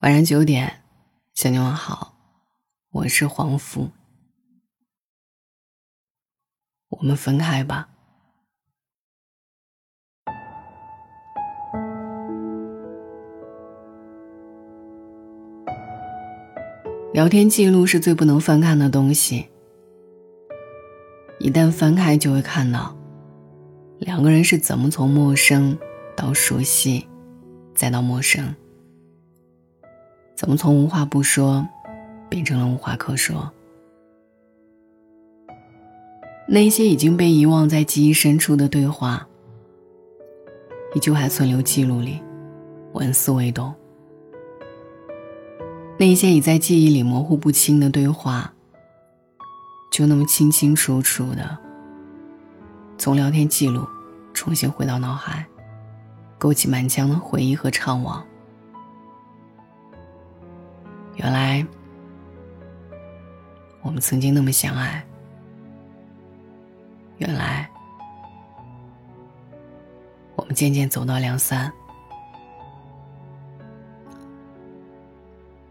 晚上九点，向你问好，我是黄福。我们分开吧。聊天记录是最不能翻看的东西，一旦翻开，就会看到两个人是怎么从陌生到熟悉，再到陌生。怎么从无话不说变成了无话可说？那些已经被遗忘在记忆深处的对话，依旧还存留记录里，纹丝未动。那些已在记忆里模糊不清的对话，就那么清清楚楚的从聊天记录重新回到脑海，勾起满腔的回忆和怅惘。原来，我们曾经那么相爱。原来，我们渐渐走到两散。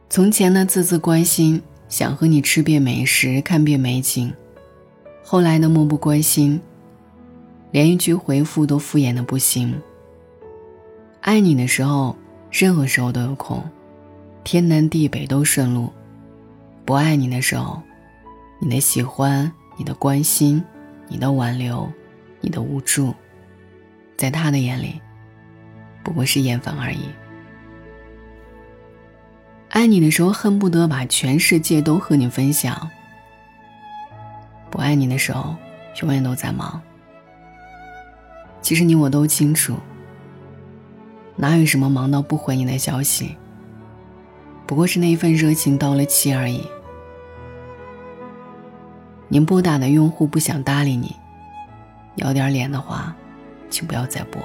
从前的字字关心，想和你吃遍美食，看遍美景；后来的漠不关心，连一句回复都敷衍的不行。爱你的时候，任何时候都有空。天南地北都顺路，不爱你的时候，你的喜欢、你的关心、你的挽留、你的无助，在他的眼里，不过是厌烦而已。爱你的时候，恨不得把全世界都和你分享；不爱你的时候，永远都在忙。其实你我都清楚，哪有什么忙到不回你的消息。不过是那一份热情到了期而已。您拨打的用户不想搭理你，要点脸的话，请不要再拨。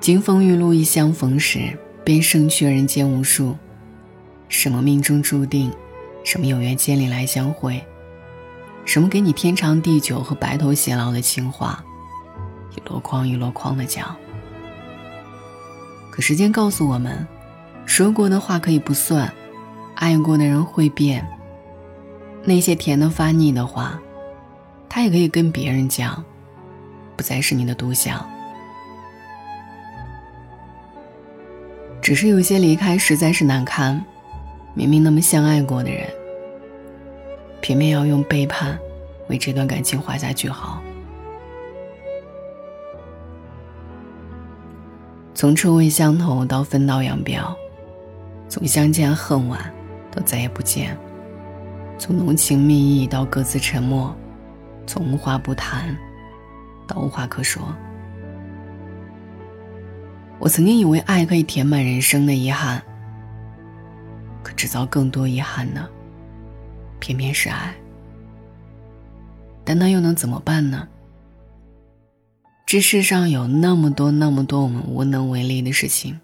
金风玉露一相逢时，便胜却人间无数。什么命中注定，什么有缘千里来相会，什么给你天长地久和白头偕老的情话，一箩筐一箩筐的讲。可时间告诉我们。说过的话可以不算，爱过的人会变。那些甜的发腻的话，他也可以跟别人讲，不再是你的独享。只是有些离开实在是难堪，明明那么相爱过的人，偏偏要用背叛为这段感情画下句号。从臭味相投到分道扬镳。从相见恨晚到再也不见，从浓情蜜意到各自沉默，从无话不谈到无话可说。我曾经以为爱可以填满人生的遗憾，可制造更多遗憾的，偏偏是爱。但那又能怎么办呢？这世上有那么多那么多我们无能为力的事情。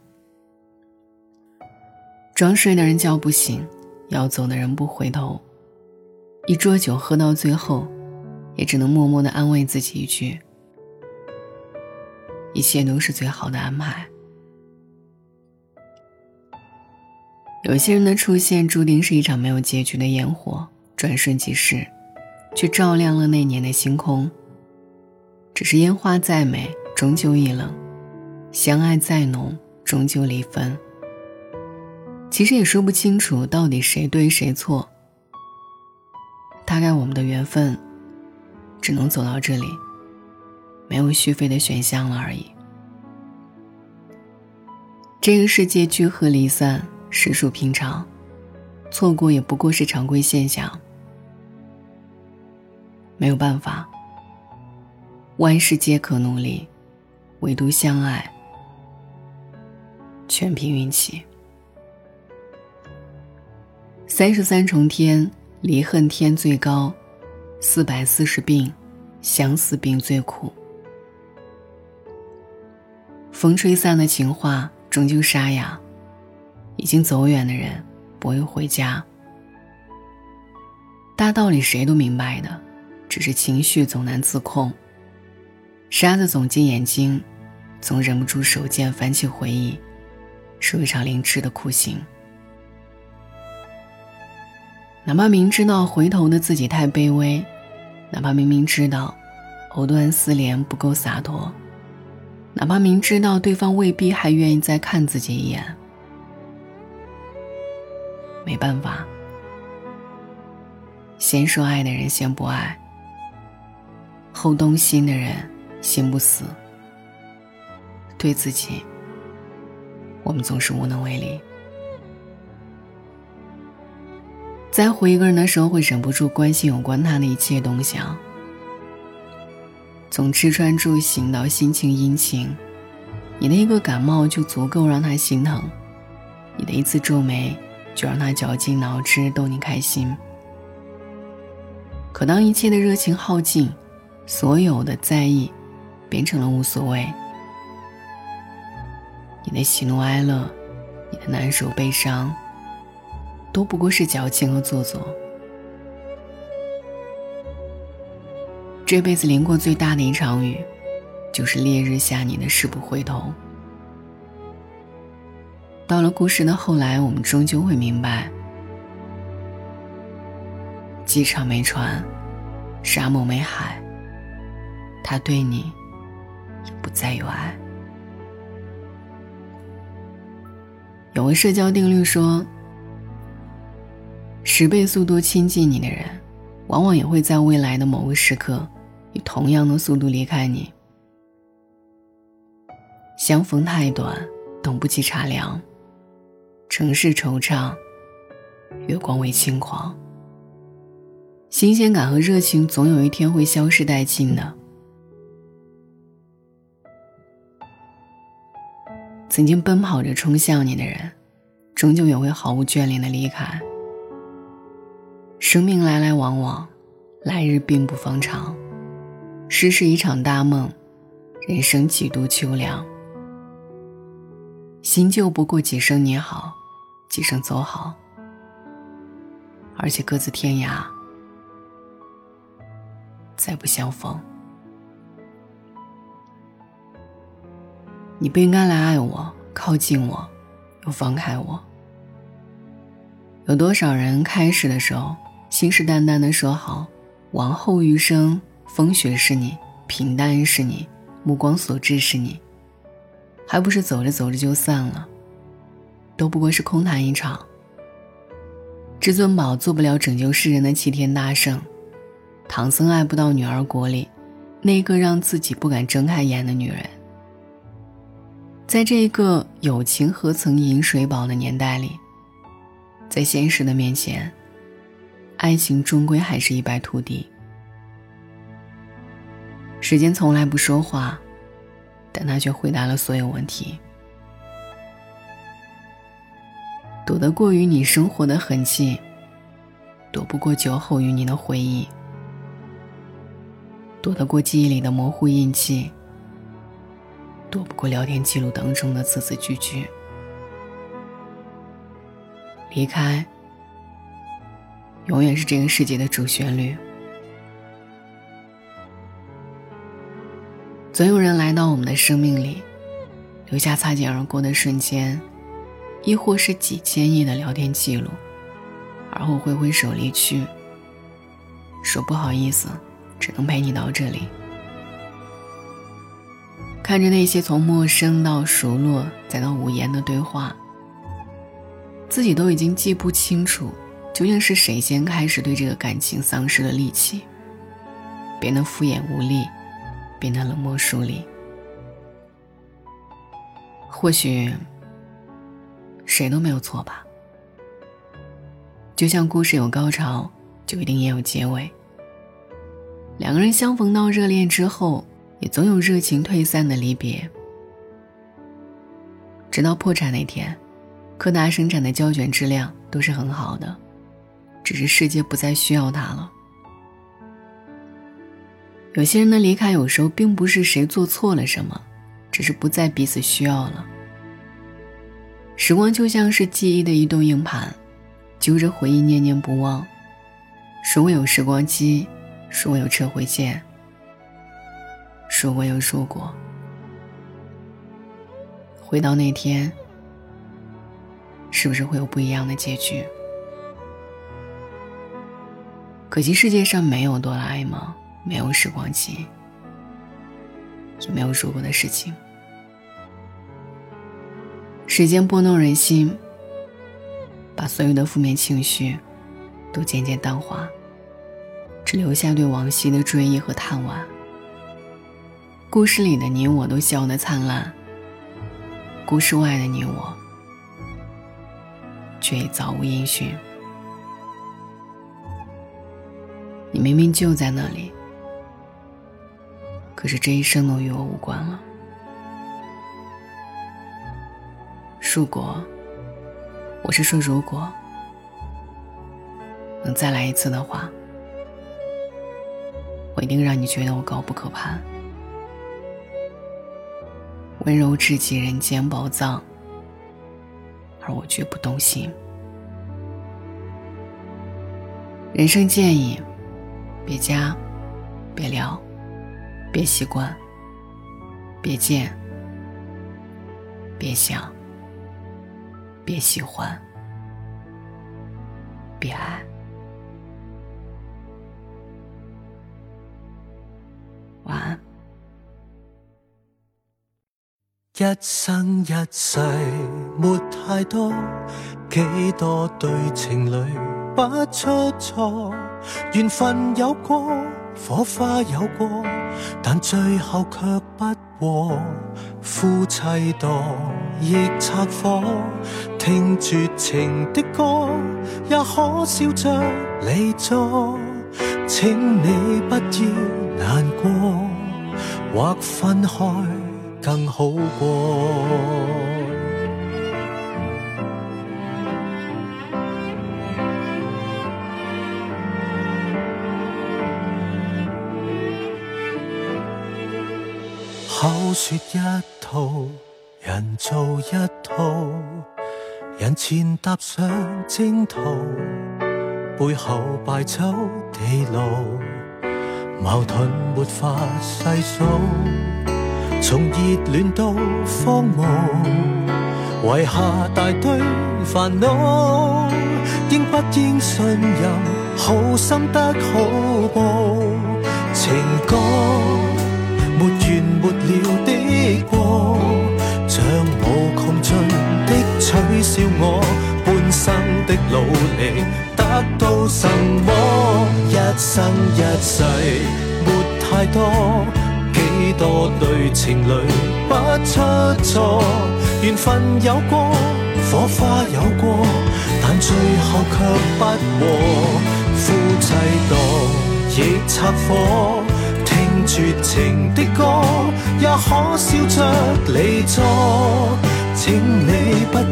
装睡的人叫不醒，要走的人不回头。一桌酒喝到最后，也只能默默的安慰自己一句：一切都是最好的安排。有些人的出现注定是一场没有结局的烟火，转瞬即逝，却照亮了那年的星空。只是烟花再美，终究易冷；相爱再浓，终究离分。其实也说不清楚到底谁对谁错。大概我们的缘分，只能走到这里，没有续费的选项了而已。这个世界聚合离散实属平常，错过也不过是常规现象。没有办法，万事皆可努力，唯独相爱，全凭运气。三十三重天，离恨天最高；四百四十病，相思病最苦。风吹散的情话终究沙哑，已经走远的人不会回家。大道理谁都明白的，只是情绪总难自控。沙子总进眼睛，总忍不住手贱翻起回忆，是一场凌迟的酷刑。哪怕明知道回头的自己太卑微，哪怕明明知道藕断丝连不够洒脱，哪怕明知道对方未必还愿意再看自己一眼，没办法，先说爱的人先不爱，后动心的人心不死。对自己，我们总是无能为力。在乎一个人的时候，会忍不住关心有关他的一切东西啊，从吃穿住行到心情阴晴，你的一个感冒就足够让他心疼，你的一次皱眉就让他绞尽脑汁逗你开心。可当一切的热情耗尽，所有的在意变成了无所谓，你的喜怒哀乐，你的难受悲伤。都不过是矫情和做作。这辈子淋过最大的一场雨，就是烈日下你的誓不回头。到了故事的后来，我们终究会明白：机场没船，沙漠没海，他对你也不再有爱。有个社交定律说。十倍速度亲近你的人，往往也会在未来的某个时刻，以同样的速度离开你。相逢太短，等不及茶凉。城市惆怅，月光为轻狂。新鲜感和热情总有一天会消失殆尽的。曾经奔跑着冲向你的人，终究也会毫无眷恋的离开。生命来来往往，来日并不方长。世事一场大梦，人生几度秋凉。新旧不过几声你好，几声走好，而且各自天涯，再不相逢。你不应该来爱我，靠近我，又放开我。有多少人开始的时候？信誓旦旦的说好，往后余生，风雪是你，平淡是你，目光所至是你，还不是走着走着就散了，都不过是空谈一场。至尊宝做不了拯救世人的齐天大圣，唐僧爱不到女儿国里那个让自己不敢睁开眼的女人。在这一个友情何曾饮水饱的年代里，在现实的面前。爱情终归还是一败涂地。时间从来不说话，但他却回答了所有问题。躲得过于你生活的痕迹，躲不过酒后与你的回忆，躲得过记忆里的模糊印记，躲不过聊天记录当中的字字句句。离开。永远是这个世界的主旋律。总有人来到我们的生命里，留下擦肩而过的瞬间，亦或是几千亿的聊天记录，而后挥挥手离去，说不好意思，只能陪你到这里。看着那些从陌生到熟络再到无言的对话，自己都已经记不清楚。究竟是谁先开始对这个感情丧失了力气，变得敷衍无力，变得冷漠疏离？或许谁都没有错吧。就像故事有高潮，就一定也有结尾。两个人相逢到热恋之后，也总有热情退散的离别。直到破产那天，柯达生产的胶卷质量都是很好的。只是世界不再需要他了。有些人的离开，有时候并不是谁做错了什么，只是不再彼此需要了。时光就像是记忆的移动硬盘，揪着回忆念念不忘。说我有时光机，说我有撤回键，说我有说过。回到那天，是不是会有不一样的结局？可惜世界上没有哆啦 A 梦，没有时光机，也没有如果的事情。时间拨弄人心，把所有的负面情绪都渐渐淡化，只留下对往昔的追忆和叹惋。故事里的你我都笑得灿烂，故事外的你我却已早无音讯。你明明就在那里，可是这一生都与我无关了。如果，我是说，如果能再来一次的话，我一定让你觉得我高不可攀，温柔至极，人间宝藏，而我绝不动心。人生建议：别加，别聊，别习惯，别见，别想。别喜欢，别爱。晚安。一生一世没太多，几多对情侣不出错，缘分有过，火花有过，但最后却不和，夫妻多亦拆火。听绝情的歌，也可笑着离座。请你不要难过，或分开更好过。口说一套，人做一套。人前踏上征途，背后败走地路，矛盾没法细数，从热恋到荒芜，遗下大堆烦恼。应不应信任？好心得好报，情歌没完没了的过，像无穷尽的。取笑我半生的努力得到什么？一生一世没太多，几多对情侣不出错。缘分有过，火花有过，但最后却不和。夫妻多亦拆火，绝情的歌，也可笑着离座。请你不要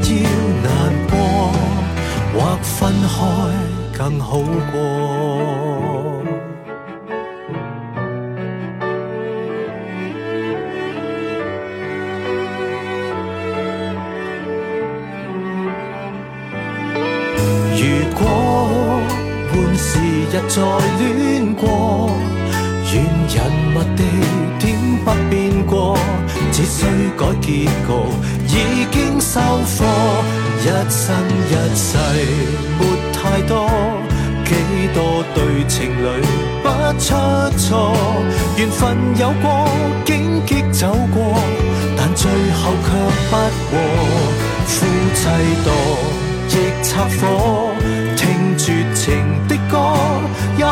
难过，或分开更好过。如果换时日再恋，人物地点不变过，只需改结局。已经收货，一生一世没太多，几多对情侣不出错，缘分有过，荆棘走过，但最后却不和。夫妻多亦拆火，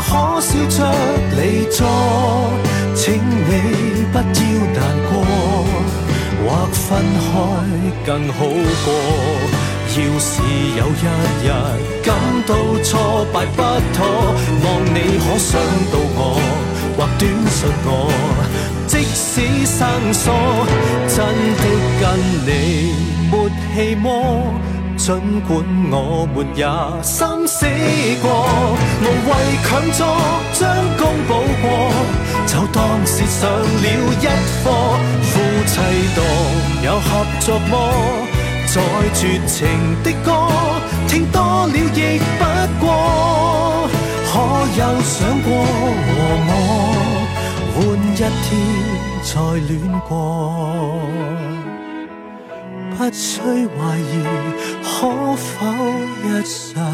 可笑着离座，请你不要难过。或分开更好过。要是有一日感到挫败不妥，望你可想到我，或短信我。即使生疏，真的跟你没气么？尽管我们也心死过，无谓强作将功补过，就当是上了一课。夫妻档有合作么？再绝情的歌，听多了亦不过。可有想过和我换一天再恋过？不需怀疑可否一尝